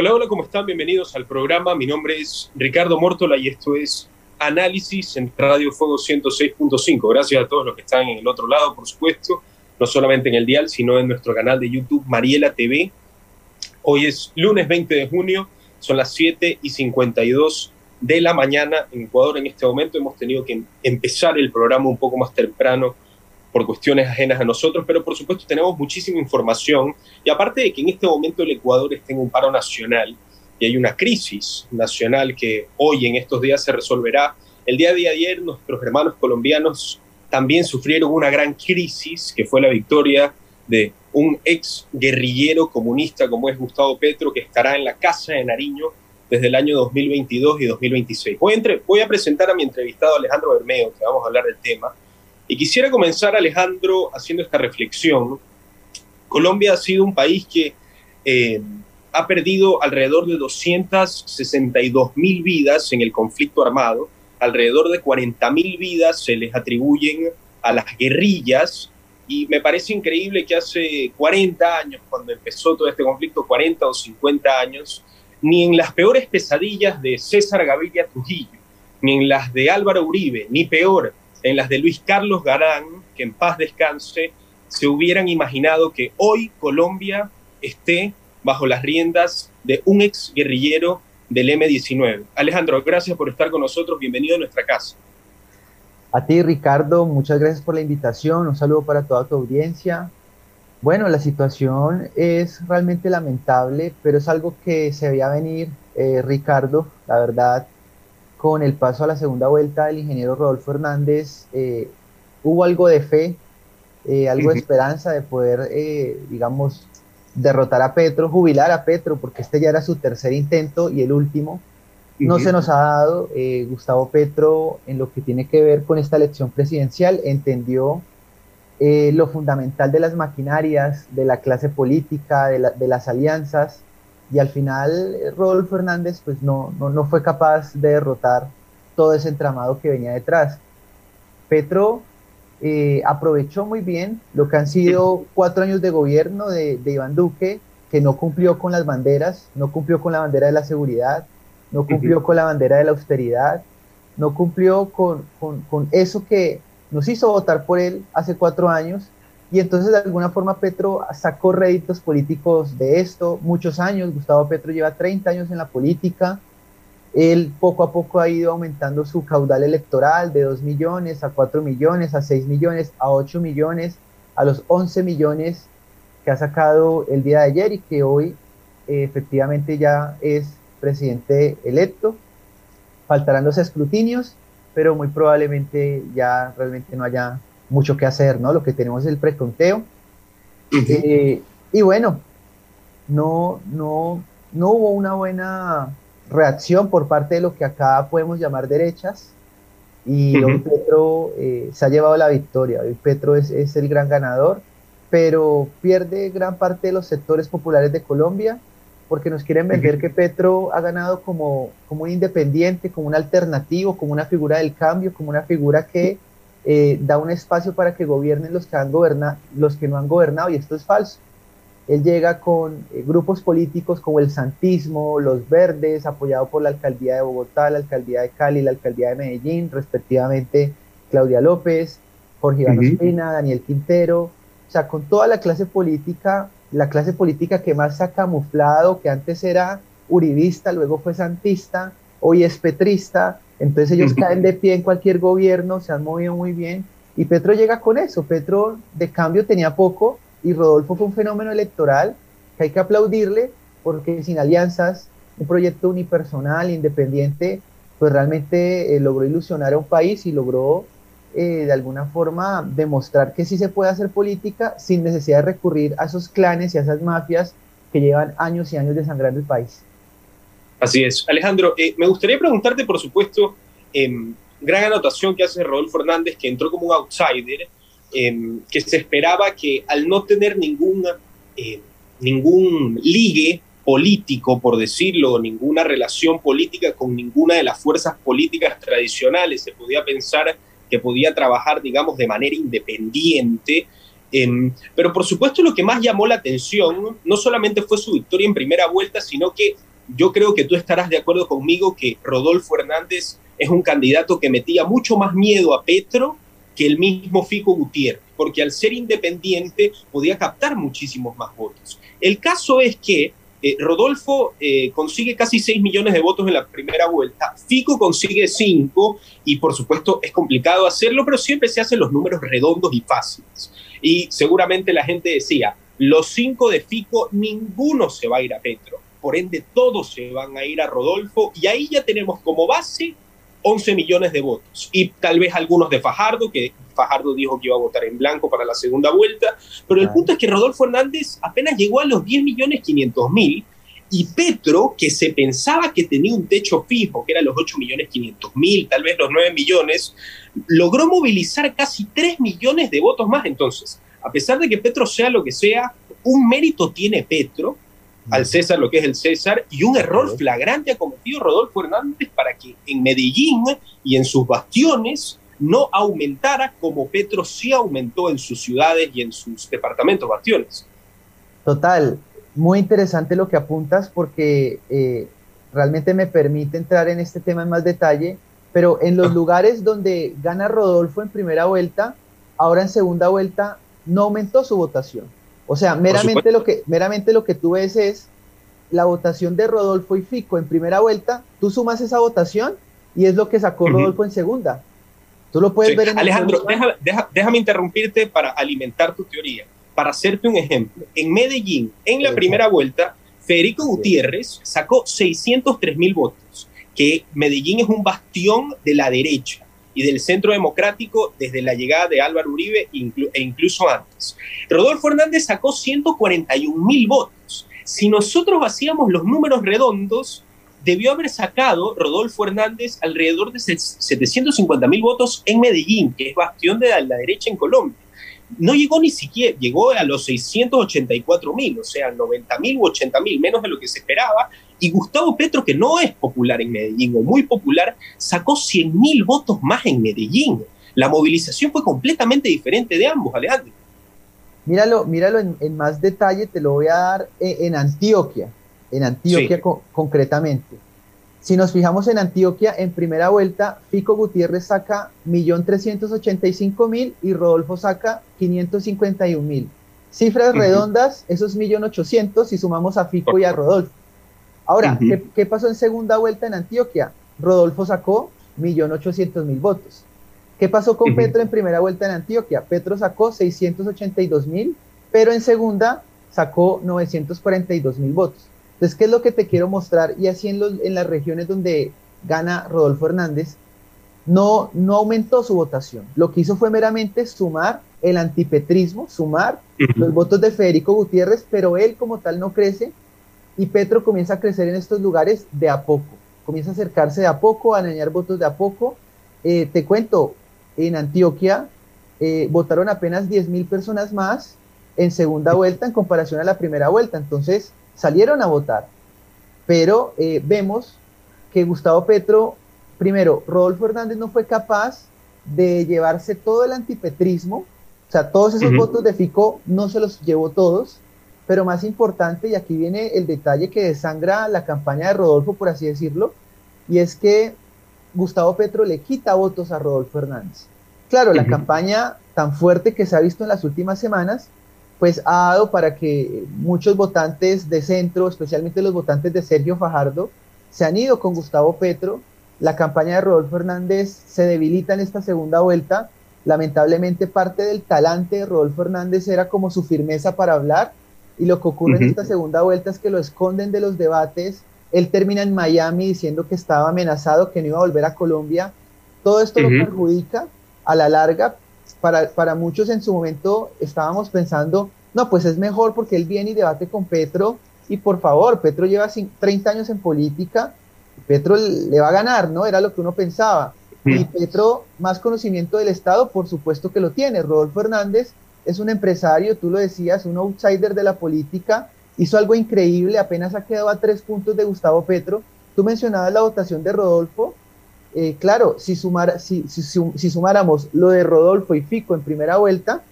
Hola, hola, ¿cómo están? Bienvenidos al programa. Mi nombre es Ricardo Mórtola y esto es Análisis en Radio Fuego 106.5. Gracias a todos los que están en el otro lado, por supuesto, no solamente en el dial, sino en nuestro canal de YouTube Mariela TV. Hoy es lunes 20 de junio, son las 7 y 52 de la mañana en Ecuador. En este momento hemos tenido que empezar el programa un poco más temprano por cuestiones ajenas a nosotros, pero por supuesto tenemos muchísima información y aparte de que en este momento el Ecuador está en un paro nacional y hay una crisis nacional que hoy en estos días se resolverá, el día de ayer nuestros hermanos colombianos también sufrieron una gran crisis que fue la victoria de un ex guerrillero comunista como es Gustavo Petro que estará en la Casa de Nariño desde el año 2022 y 2026. Voy voy a presentar a mi entrevistado Alejandro Bermeo, que vamos a hablar del tema. Y quisiera comenzar, Alejandro, haciendo esta reflexión. Colombia ha sido un país que eh, ha perdido alrededor de 262 mil vidas en el conflicto armado, alrededor de 40 mil vidas se les atribuyen a las guerrillas y me parece increíble que hace 40 años, cuando empezó todo este conflicto, 40 o 50 años, ni en las peores pesadillas de César Gaviria Trujillo, ni en las de Álvaro Uribe, ni peor, en las de Luis Carlos Garán, que en paz descanse, se hubieran imaginado que hoy Colombia esté bajo las riendas de un ex guerrillero del M-19. Alejandro, gracias por estar con nosotros, bienvenido a nuestra casa. A ti, Ricardo, muchas gracias por la invitación, un saludo para toda tu audiencia. Bueno, la situación es realmente lamentable, pero es algo que se veía venir, eh, Ricardo, la verdad, con el paso a la segunda vuelta del ingeniero Rodolfo Hernández, eh, hubo algo de fe, eh, algo de esperanza de poder, eh, digamos, derrotar a Petro, jubilar a Petro, porque este ya era su tercer intento y el último. No se nos ha dado. Gustavo Petro, en lo que tiene que ver con esta elección presidencial, entendió lo fundamental de las maquinarias, de la clase política, de, de las alianzas, y al final eh, Rodolfo Hernández pues no, no, fue capaz de derrotar todo ese entramado que venía detrás. Petro eh, aprovechó muy bien lo que han sido cuatro años de gobierno de, Iván Duque, que no cumplió con las banderas, no cumplió con la bandera de la seguridad, no cumplió con la bandera de la austeridad, no cumplió con, con eso que nos hizo votar por él hace cuatro años y entonces de alguna forma Petro sacó réditos políticos de esto, muchos años, Gustavo Petro lleva 30 años en la política, él poco a poco ha ido aumentando su caudal electoral de 2 millones a 4 millones, a 6 millones, a 8 millones, a los 11 millones que ha sacado el día de ayer y que hoy eh, efectivamente ya es presidente electo. Faltarán los escrutinios, pero muy probablemente ya realmente no haya mucho que hacer, ¿no? Lo que tenemos es el preconteo. Eh, y bueno, no, no, no hubo una buena reacción por parte de lo que acá podemos llamar derechas. Y hoy Petro eh, se ha llevado la victoria. Hoy Petro es, es, el gran ganador, pero pierde gran parte de los sectores populares de Colombia porque nos quieren vender que Petro ha ganado como, como un independiente, como un alternativo, como una figura del cambio, como una figura que eh, da un espacio para que gobiernen los que, han los que no han gobernado, y esto es falso. Él llega con eh, grupos políticos como el Santismo, los Verdes, apoyado por la alcaldía de Bogotá, la alcaldía de Cali, la alcaldía de Medellín, respectivamente Claudia López, Jorge Iván Espina, Daniel Quintero, o sea, con toda la clase política, la clase política que más se ha camuflado, que antes era uribista, luego fue santista, hoy es petrista, entonces ellos caen de pie en cualquier gobierno, se han movido muy bien y Petro llega con eso. Petro de cambio tenía poco y Rodolfo fue un fenómeno electoral que hay que aplaudirle porque sin alianzas, un proyecto unipersonal, independiente, pues realmente eh, logró ilusionar a un país y logró eh, de alguna forma demostrar que sí se puede hacer política sin necesidad de recurrir a esos clanes y a esas mafias que llevan años y años desangrando el país. Así es. Alejandro, eh, me gustaría preguntarte, por supuesto, em, gran anotación que hace Rodolfo Hernández, que entró como un outsider, em, que se esperaba que al no tener ningún, em, ningún ligue político, por decirlo, ninguna relación política con ninguna de las fuerzas políticas tradicionales, se podía pensar que podía trabajar, digamos, de manera independiente. pero por supuesto lo que más llamó la atención no solamente fue su victoria en primera vuelta, sino que yo creo que tú estarás de acuerdo conmigo que Rodolfo Hernández es un candidato que metía mucho más miedo a Petro que el mismo Fico Gutiérrez, porque al ser independiente podía captar muchísimos más votos. El caso es que eh, Rodolfo eh, consigue casi 6 millones de votos en la primera vuelta, Fico consigue 5 y por supuesto es complicado hacerlo, pero siempre se hacen los números redondos y fáciles. Y seguramente la gente decía, los 5 de Fico, ninguno se va a ir a Petro, por ende todos se van a ir a Rodolfo y ahí ya tenemos como base 11 millones de votos. Y tal vez algunos de Fajardo, que Fajardo dijo que iba a votar en blanco para la segunda vuelta, pero el punto es que Rodolfo Hernández apenas llegó a los 10 millones 500 mil y Petro, que se pensaba que tenía un techo fijo, que era los 8 millones 500 mil, tal vez los 9 millones, logró movilizar casi 3 millones de votos más. Entonces, a pesar de que Petro sea lo que sea, un mérito tiene Petro, al César lo que es el César, y un error flagrante ha cometido Rodolfo Hernández para que en Medellín y en sus bastiones no aumentara como Petro sí aumentó en sus ciudades y en sus departamentos bastiones. Total, muy interesante lo que apuntas porque eh, realmente me permite entrar en este tema en más detalle, pero en los ah. lugares donde gana Rodolfo en primera vuelta, ahora en segunda vuelta no aumentó su votación. O sea, meramente lo, que, meramente lo que tú ves es la votación de Rodolfo y Fico en primera vuelta, tú sumas esa votación y es lo que sacó Rodolfo en segunda. Tú lo puedes ver en Alejandro, déjame interrumpirte para alimentar tu teoría. Para hacerte un ejemplo, en Medellín, en la primera vuelta, Federico Gutiérrez sacó 603 mil votos, que Medellín es un bastión de la derecha y del centro democrático desde la llegada de Álvaro Uribe e incluso antes. Rodolfo Hernández sacó 141 mil votos. Si nosotros hacíamos los números redondos, debió haber sacado Rodolfo Hernández alrededor de 750 mil votos en Medellín, que es bastión de la derecha en Colombia. No llegó ni siquiera, llegó a los 684 mil, o sea, 90 mil u 80 mil, menos de lo que se esperaba. Y Gustavo Petro, que no es popular en Medellín o muy popular, sacó 100 mil votos más en Medellín. La movilización fue completamente diferente de ambos, Alejandro. Míralo, míralo en, más detalle, te lo voy a dar en Antioquia en Antioquia concretamente. Si nos fijamos en Antioquia, en primera vuelta, Fico Gutiérrez saca 1.385.000 y Rodolfo saca 551.000. Cifras redondas, eso es 1.800.000 si sumamos a Fico y a Rodolfo. Ahora, ¿qué, pasó en segunda vuelta en Antioquia? Rodolfo sacó 1.800.000 votos. ¿Qué pasó con Petro en primera vuelta en Antioquia? Petro sacó 682.000, pero en segunda sacó 942.000 votos. Entonces, ¿qué es lo que te quiero mostrar? Y así en, los, en las regiones donde gana Rodolfo Hernández, no, no aumentó su votación. Lo que hizo fue meramente sumar el antipetrismo, sumar los votos de Federico Gutiérrez, pero él como tal no crece y Petro comienza a crecer en estos lugares de a poco. Comienza a acercarse de a poco, a dañar votos de a poco. Eh, te cuento, en Antioquia eh, votaron apenas 10 mil personas más en segunda vuelta en comparación a la primera vuelta. Entonces, salieron a votar, pero eh, vemos que Gustavo Petro, primero, Rodolfo Hernández no fue capaz de llevarse todo el antipetrismo, o sea, todos esos votos de Fico no se los llevó todos, pero más importante, y aquí viene el detalle que desangra la campaña de Rodolfo, por así decirlo, y es que Gustavo Petro le quita votos a Rodolfo Hernández. Claro, la campaña tan fuerte que se ha visto en las últimas semanas pues ha dado para que muchos votantes de centro, especialmente los votantes de Sergio Fajardo, se han ido con Gustavo Petro. La campaña de Rodolfo Hernández se debilita en esta segunda vuelta. Lamentablemente parte del talante de Rodolfo Hernández era como su firmeza para hablar y lo que ocurre en esta segunda vuelta es que lo esconden de los debates. Él termina en Miami diciendo que estaba amenazado, que no iba a volver a Colombia. Todo esto lo perjudica a la larga, para, muchos en su momento estábamos pensando, no, pues es mejor porque él viene y debate con Petro y por favor, Petro lleva 30 años en política, Petro le va a ganar, ¿no? Era lo que uno pensaba. Y Petro, más conocimiento del Estado, por supuesto que lo tiene. Rodolfo Hernández es un empresario, tú lo decías, un outsider de la política, hizo algo increíble, apenas ha quedado a tres puntos de Gustavo Petro. Tú mencionabas la votación de Rodolfo, eh, claro, si, sumar, si, si, sumáramos lo de Rodolfo y Fico en primera vuelta,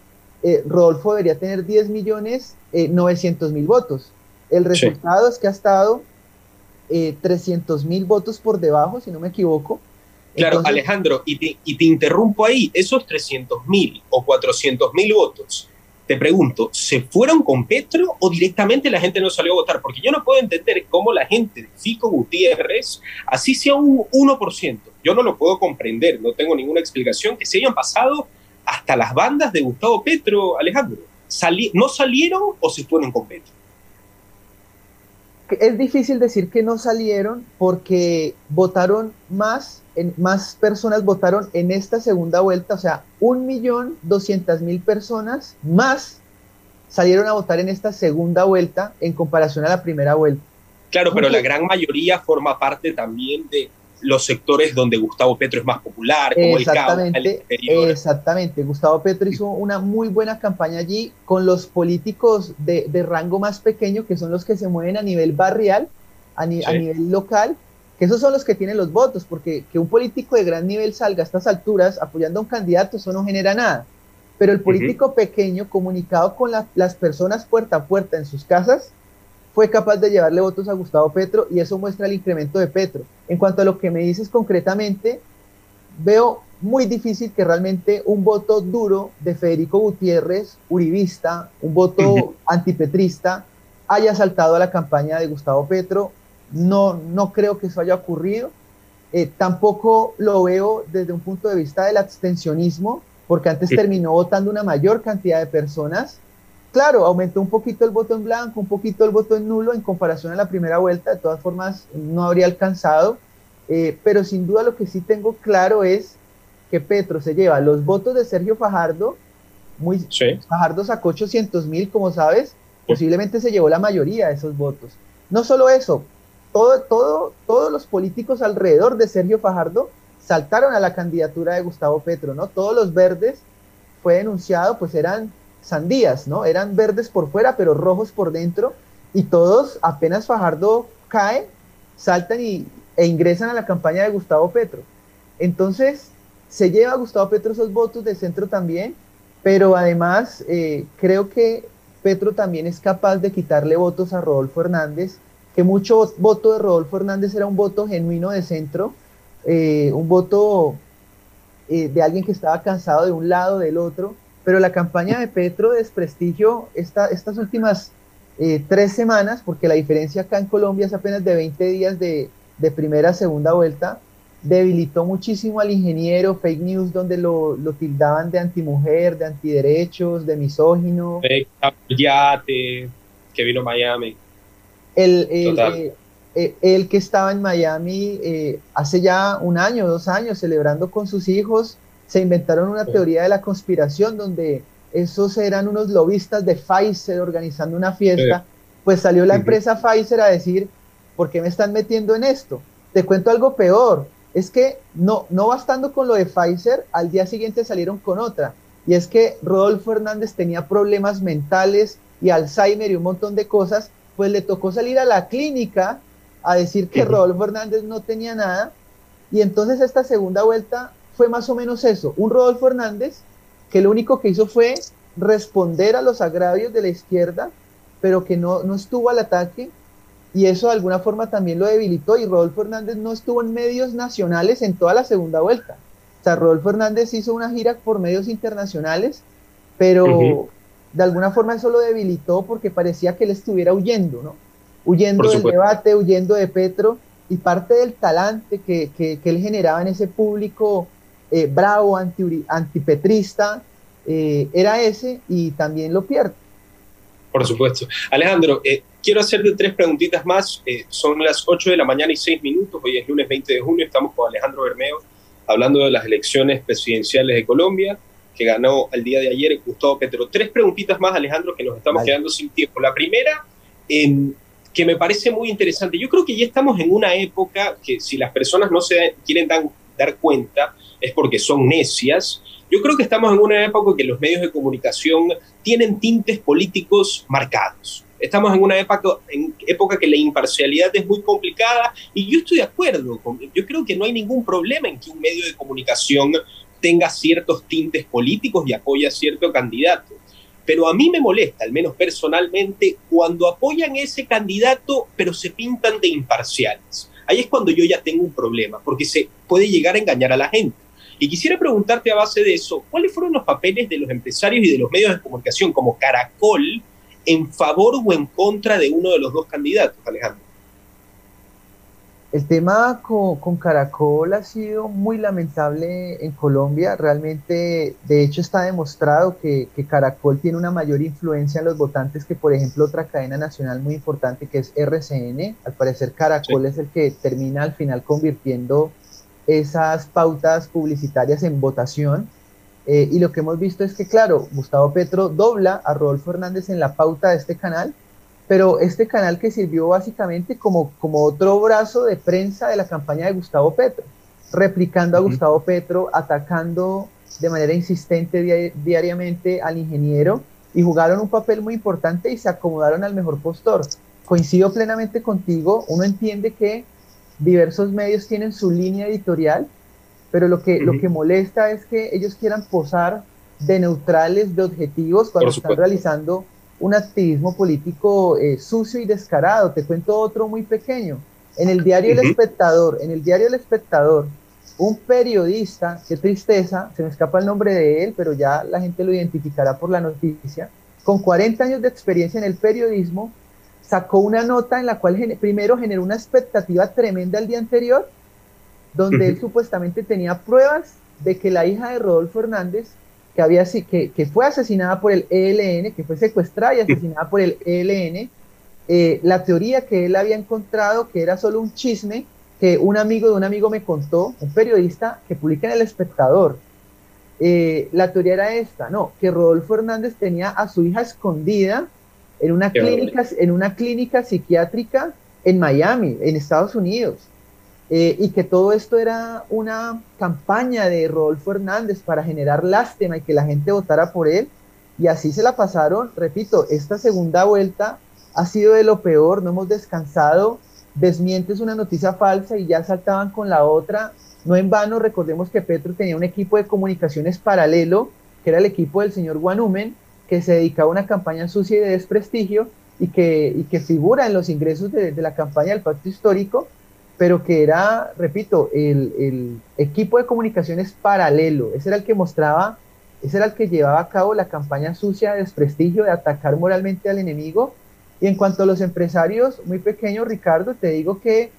eh, Rodolfo debería tener 10 millones 900 eh, mil votos. El resultado es que ha estado eh, 300 mil votos por debajo, si no me equivoco. Claro, Alejandro, y te, y te, interrumpo ahí, esos 300 mil o 400 mil votos, te pregunto, ¿se fueron con Petro o directamente la gente no salió a votar? Porque yo no puedo entender cómo la gente de Fico Gutiérrez, así sea un 1%, yo no lo puedo comprender, no tengo ninguna explicación, que se hayan pasado hasta las bandas de Gustavo Petro, Alejandro. ¿No salieron o se fueron con Petro? Es difícil decir que no salieron porque votaron más, en, más personas votaron en esta segunda vuelta, o sea, un millón doscientas mil personas más salieron a votar en esta segunda vuelta en comparación a la primera vuelta. Claro, pero la gran mayoría forma parte también de, los sectores donde Gustavo Petro es más popular, como exactamente, el Exactamente, Gustavo Petro hizo una muy buena campaña allí con los políticos de, rango más pequeño, que son los que se mueven a nivel barrial, a, nivel local, que esos son los que tienen los votos, porque que un político de gran nivel salga a estas alturas apoyando a un candidato, eso no genera nada. Pero el político pequeño, comunicado con las personas puerta a puerta en sus casas, fue capaz de llevarle votos a Gustavo Petro y eso muestra el incremento de Petro. En cuanto a lo que me dices concretamente, veo muy difícil que realmente un voto duro de Federico Gutiérrez, uribista, un voto antipetrista, haya saltado a la campaña de Gustavo Petro. No, no creo que eso haya ocurrido. Eh, tampoco lo veo desde un punto de vista del abstencionismo, porque antes terminó votando una mayor cantidad de personas claro, aumentó un poquito el voto en blanco, un poquito el voto en nulo en comparación a la primera vuelta, de todas formas no habría alcanzado, eh, pero sin duda lo que sí tengo claro es que Petro se lleva los votos de Sergio Fajardo, muy, Fajardo sacó 800 mil, como sabes, posiblemente se llevó la mayoría de esos votos. No solo eso, todo, todo, todos los políticos alrededor de Sergio Fajardo saltaron a la candidatura de Gustavo Petro, ¿no? Todos los verdes fue denunciado, pues eran sandías, ¿no? Eran verdes por fuera, pero rojos por dentro, y todos, apenas Fajardo cae, saltan y, e ingresan a la campaña de Gustavo Petro. Entonces, se lleva a Gustavo Petro esos votos de centro también, pero además eh, creo que Petro también es capaz de quitarle votos a Rodolfo Hernández, que mucho voto de Rodolfo Hernández era un voto genuino de centro, eh, un voto eh, de alguien que estaba cansado de un lado, del otro, pero la campaña de Petro desprestigio esta, estas últimas eh, tres semanas, porque la diferencia acá en Colombia es apenas de 20 días de, de primera a segunda vuelta, debilitó muchísimo al ingeniero, fake news donde lo, lo tildaban de antimujer, de antiderechos, de misógino. Yate, que vino a Miami. El, el, eh, eh, el, que estaba en Miami hace ya un año, dos años, celebrando con sus hijos, se inventaron una teoría de la conspiración donde esos eran unos lobistas de Pfizer organizando una fiesta, pues salió la empresa Pfizer a decir, ¿por qué me están metiendo en esto? Te cuento algo peor, es que no, no bastando con lo de Pfizer, al día siguiente salieron con otra, y es que Rodolfo Hernández tenía problemas mentales y Alzheimer y un montón de cosas, pues le tocó salir a la clínica a decir que Rodolfo Hernández no tenía nada, y entonces esta segunda vuelta fue más o menos eso, un Rodolfo Hernández que lo único que hizo fue responder a los agravios de la izquierda, pero que no, no estuvo al ataque y eso de alguna forma también lo debilitó y Rodolfo Hernández no estuvo en medios nacionales en toda la segunda vuelta. O sea, Rodolfo Hernández hizo una gira por medios internacionales, pero de alguna forma eso lo debilitó porque parecía que él estuviera huyendo, ¿no? Huyendo del debate, huyendo de Petro y parte del talante que, que, que él generaba en ese público eh, bravo, anti, antipetrista, eh, era ese y también lo pierde. Por supuesto. Alejandro, eh, quiero hacerte tres preguntitas más. son las 8 de la mañana y 6 minutos. Hoy es lunes 20 de junio. Estamos con Alejandro Bermeo hablando de las elecciones presidenciales de Colombia, que ganó el día de ayer Gustavo Petro. Tres preguntitas más, Alejandro, que nos estamos quedando sin tiempo. La primera, que me parece muy interesante. Yo creo que ya estamos en una época que si las personas no se quieren dar cuenta, es porque son necias. Yo creo que estamos en una época en que los medios de comunicación tienen tintes políticos marcados. Estamos en una época, en época que la imparcialidad es muy complicada y yo estoy de acuerdo. Con, yo creo que no hay ningún problema en que un medio de comunicación tenga ciertos tintes políticos y apoya a cierto candidato. pero a mí me molesta, al menos personalmente, cuando apoyan ese candidato, pero se pintan de imparciales. Ahí es cuando yo ya tengo un problema, porque se puede llegar a engañar a la gente. Y quisiera preguntarte a base de eso, ¿cuáles fueron los papeles de los empresarios y de los medios de comunicación como Caracol en favor o en contra de uno de los dos candidatos, Alejandro? El tema con, Caracol ha sido muy lamentable en Colombia. Realmente, de hecho, está demostrado que, Caracol tiene una mayor influencia en los votantes que, por ejemplo, otra cadena nacional muy importante que es RCN. Al parecer, Caracol es el que termina al final convirtiendo esas pautas publicitarias en votación. Eh, y lo que hemos visto es que, claro, Gustavo Petro dobla a Rodolfo Hernández en la pauta de este canal pero este canal que sirvió básicamente como, como otro brazo de prensa de la campaña de Gustavo Petro, replicando a Gustavo Petro, atacando de manera insistente diariamente al ingeniero y jugaron un papel muy importante y se acomodaron al mejor postor. Coincido plenamente contigo, uno entiende que diversos medios tienen su línea editorial, pero lo que, lo que molesta es que ellos quieran posar de neutrales, de objetivos, cuando están realizando un activismo político eh, sucio y descarado. Te cuento otro muy pequeño. En el diario El Espectador, en el diario El Espectador, un periodista, qué tristeza, se me escapa el nombre de él, pero ya la gente lo identificará por la noticia, con 40 años de experiencia en el periodismo, sacó una nota en la cual primero generó una expectativa tremenda el día anterior, donde él supuestamente tenía pruebas de que la hija de Rodolfo Hernández que, había, que, que fue asesinada por el ELN, que fue secuestrada y asesinada por el ELN, eh, la teoría que él había encontrado, que era solo un chisme, que un amigo de un amigo me contó, un periodista que publica en El Espectador, eh, la teoría era esta, no, que Rodolfo Hernández tenía a su hija escondida en una, clínica, en una clínica psiquiátrica en Miami, en Estados Unidos. Eh, y que todo esto era una campaña de Rodolfo Hernández para generar lástima y que la gente votara por él. Y así se la pasaron, repito, esta segunda vuelta ha sido de lo peor, no hemos descansado, desmientes una noticia falsa y ya saltaban con la otra. No en vano, recordemos que Petro tenía un equipo de comunicaciones paralelo, que era el equipo del señor Guanumen, que se dedicaba a una campaña sucia y de desprestigio y que, y que figura en los ingresos de, la campaña del pacto histórico pero que era, repito, el, equipo de comunicaciones paralelo, ese era el que mostraba, ese era el que llevaba a cabo la campaña sucia de desprestigio, de atacar moralmente al enemigo. Y en cuanto a los empresarios, muy pequeños, Ricardo, te digo que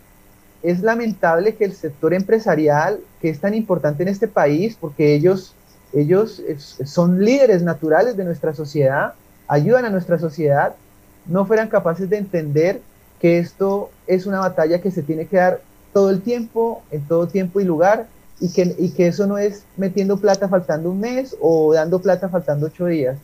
es lamentable que el sector empresarial, que es tan importante en este país, porque ellos, ellos son líderes naturales de nuestra sociedad, ayudan a nuestra sociedad, no fueran capaces de entender que esto es una batalla que se tiene que dar todo el tiempo, en todo tiempo y lugar, y que, y que eso no es metiendo plata faltando un mes o dando plata faltando ocho días.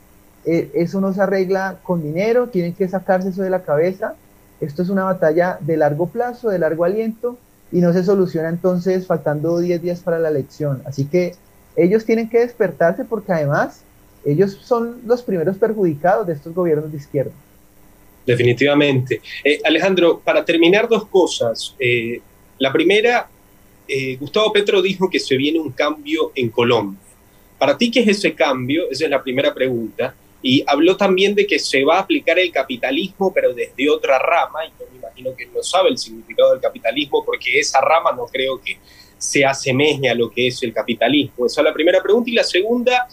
Eh, eso no se arregla con dinero, tienen que sacarse eso de la cabeza. Esto es una batalla de largo plazo, de largo aliento, y no se soluciona entonces faltando 10 días para la elección. Así que ellos tienen que despertarse porque además ellos son los primeros perjudicados de estos gobiernos de izquierda definitivamente. Eh, Alejandro, para terminar dos cosas. Eh, la primera, eh, Gustavo Petro dijo que se viene un cambio en Colombia. Para ti, ¿qué es ese cambio? Esa es la primera pregunta. Y habló también de que se va a aplicar el capitalismo, pero desde otra rama, y yo me imagino que no sabe el significado del capitalismo, porque esa rama no creo que se asemeje a lo que es el capitalismo. Esa es la primera pregunta. Y la segunda,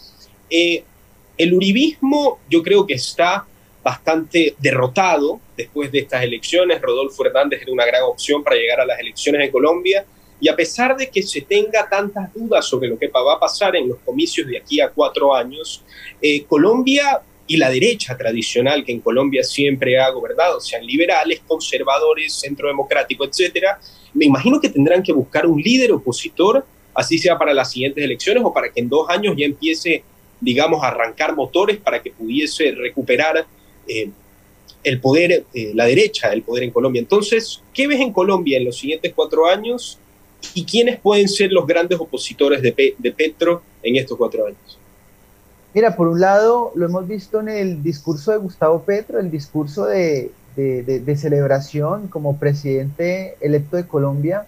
el uribismo yo creo que está bastante derrotado después de estas elecciones. Rodolfo Hernández era una gran opción para llegar a las elecciones en Colombia. Y a pesar de que se tenga tantas dudas sobre lo que va a pasar en los comicios de aquí a cuatro años, eh, Colombia y la derecha tradicional que en Colombia siempre ha gobernado, sean liberales, conservadores, centro democrático, etcétera, me imagino que tendrán que buscar un líder opositor, así sea para las siguientes elecciones o para que en dos años ya empiece, digamos, a arrancar motores para que pudiese recuperar eh, el poder, eh, la derecha del poder en Colombia. Entonces, ¿qué ves en Colombia en los siguientes cuatro años y quiénes pueden ser los grandes opositores de, de Petro en estos cuatro años? Mira, por un lado, lo hemos visto en el discurso de Gustavo Petro, el discurso de, de, celebración como presidente electo de Colombia,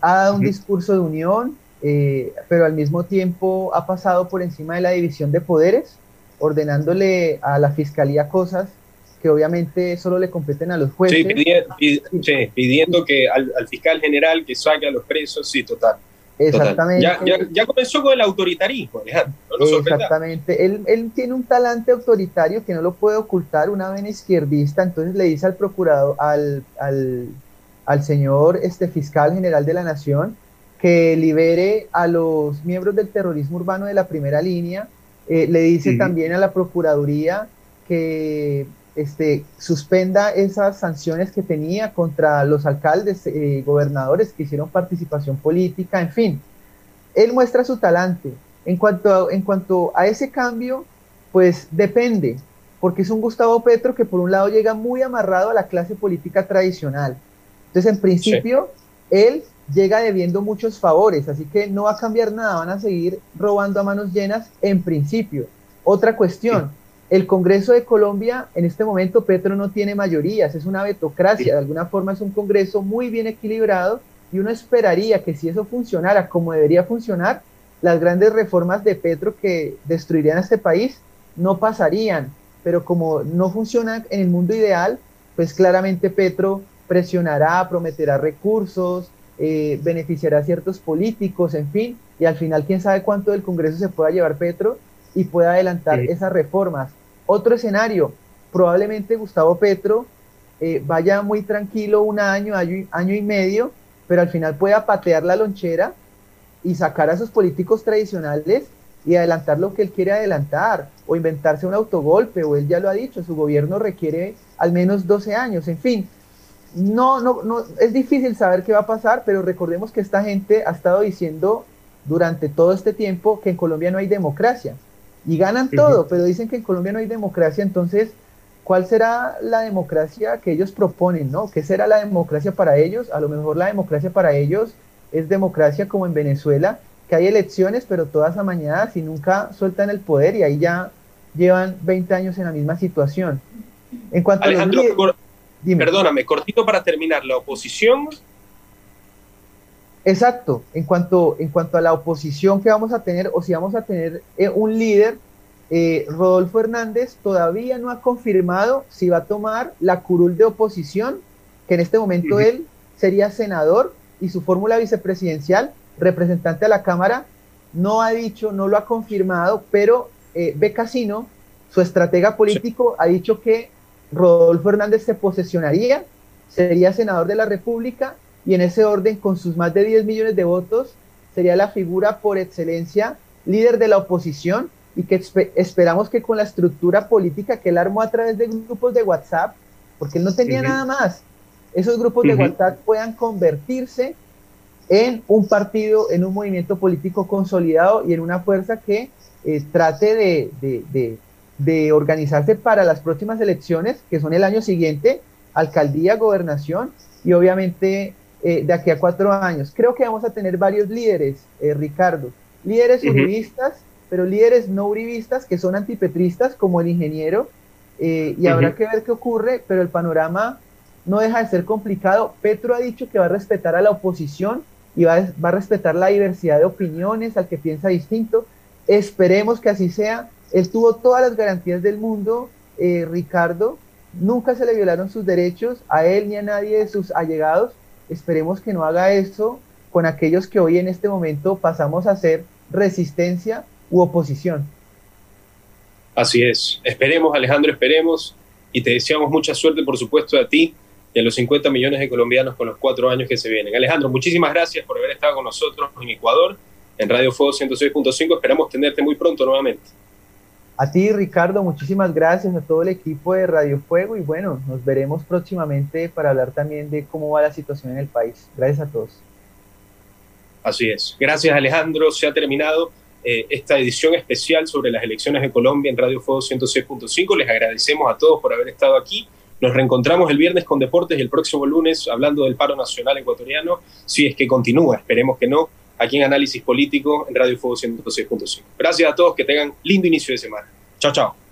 ha dado un discurso de unión, eh, pero al mismo tiempo ha pasado por encima de la división de poderes ordenándole a la fiscalía cosas que obviamente solo le competen a los jueces. Sí, pidiendo, que al, fiscal general que saque a los presos, sí, total. Exactamente. Ya, comenzó con el autoritarismo, Alejandro. Exactamente. Él, él, tiene un talante autoritario que no lo puede ocultar, una vena izquierdista, entonces le dice al procurador, al, al, al señor este, fiscal general de la nación, que libere a los miembros del terrorismo urbano de la primera línea. Eh, le dice también a la Procuraduría que este, suspenda esas sanciones que tenía contra los alcaldes, eh, gobernadores que hicieron participación política, en fin. Él muestra su talante. En cuanto, a, en cuanto a ese cambio, pues depende, porque es un Gustavo Petro que por un lado llega muy amarrado a la clase política tradicional. Entonces, en principio, él llega debiendo muchos favores, así que no va a cambiar nada, van a seguir robando a manos llenas en principio. Otra cuestión, el Congreso de Colombia, en este momento Petro no tiene mayorías, es una vetocracia, de alguna forma es un Congreso muy bien equilibrado y uno esperaría que si eso funcionara como debería funcionar, las grandes reformas de Petro que destruirían a este país no pasarían, pero como no funciona en el mundo ideal, pues claramente Petro presionará, prometerá recursos, eh, beneficiará a ciertos políticos, en fin, y al final quién sabe cuánto del Congreso se pueda llevar Petro y pueda adelantar esas reformas. Otro escenario, probablemente Gustavo Petro eh, vaya muy tranquilo un año, año, y medio, pero al final pueda patear la lonchera y sacar a sus políticos tradicionales y adelantar lo que él quiere adelantar, o inventarse un autogolpe, o él ya lo ha dicho, su gobierno requiere al menos 12 años, en fin. No, no, no, es difícil saber qué va a pasar, pero recordemos que esta gente ha estado diciendo durante todo este tiempo que en Colombia no hay democracia y ganan todo, pero dicen que en Colombia no hay democracia, entonces, ¿cuál será la democracia que ellos proponen, no? ¿Qué será la democracia para ellos? A lo mejor la democracia para ellos es democracia como en Venezuela, que hay elecciones, pero todas amañadas y nunca sueltan el poder y ahí ya llevan 20 años en la misma situación. En cuanto Alejandro, a perdóname, cortito para terminar, la oposición Exacto, en cuanto, en cuanto a la oposición que vamos a tener o si vamos a tener eh, un líder, eh, Rodolfo Hernández todavía no ha confirmado si va a tomar la curul de oposición, que en este momento él sería senador y su fórmula vicepresidencial, representante a la Cámara, no ha dicho, no lo ha confirmado, pero eh, Becasino, su estratega político, ha dicho que Rodolfo Hernández se posesionaría, sería senador de la República y en ese orden, con sus más de 10 millones de votos, sería la figura por excelencia líder de la oposición y que esperamos que con la estructura política que él armó a través de grupos de WhatsApp, porque él no tenía nada más, esos grupos de WhatsApp puedan convertirse en un partido, en un movimiento político consolidado y en una fuerza que eh, trate de, de, de, organizarse para las próximas elecciones, que son el año siguiente, alcaldía, gobernación y obviamente eh, de aquí a cuatro años. Creo que vamos a tener varios líderes, eh, Ricardo, líderes uribistas, pero líderes no uribistas que son antipetristas, como el ingeniero, eh, y habrá que ver qué ocurre, pero el panorama no deja de ser complicado. Petro ha dicho que va a respetar a la oposición y va a, va a respetar la diversidad de opiniones, al que piensa distinto. Esperemos que así sea. Él tuvo todas las garantías del mundo, Ricardo. Nunca se le violaron sus derechos a él ni a nadie de sus allegados Esperemos que no haga eso con aquellos que hoy en este momento pasamos a ser resistencia u oposición. Así es. Esperemos, Alejandro, esperemos. Y te deseamos mucha suerte, por supuesto, a ti y a los 50 millones de colombianos con los cuatro años que se vienen. Alejandro, muchísimas gracias por haber estado con nosotros en Ecuador, en Radio Fuego 106.5. Esperamos tenerte muy pronto nuevamente. A ti, Ricardo, muchísimas gracias a todo el equipo de Radio Fuego y bueno, nos veremos próximamente para hablar también de cómo va la situación en el país. Gracias a todos. Así es. Gracias, Alejandro. Se ha terminado eh, esta edición especial sobre las elecciones de Colombia en Radio Fuego 106.5. Les agradecemos a todos por haber estado aquí. Nos reencontramos el viernes con deportes y el próximo lunes hablando del paro nacional ecuatoriano, si es que continúa, esperemos que no, aquí en Análisis Político en Radio Fuego 106.5. Gracias a todos, que tengan lindo inicio de semana. Chao, chao.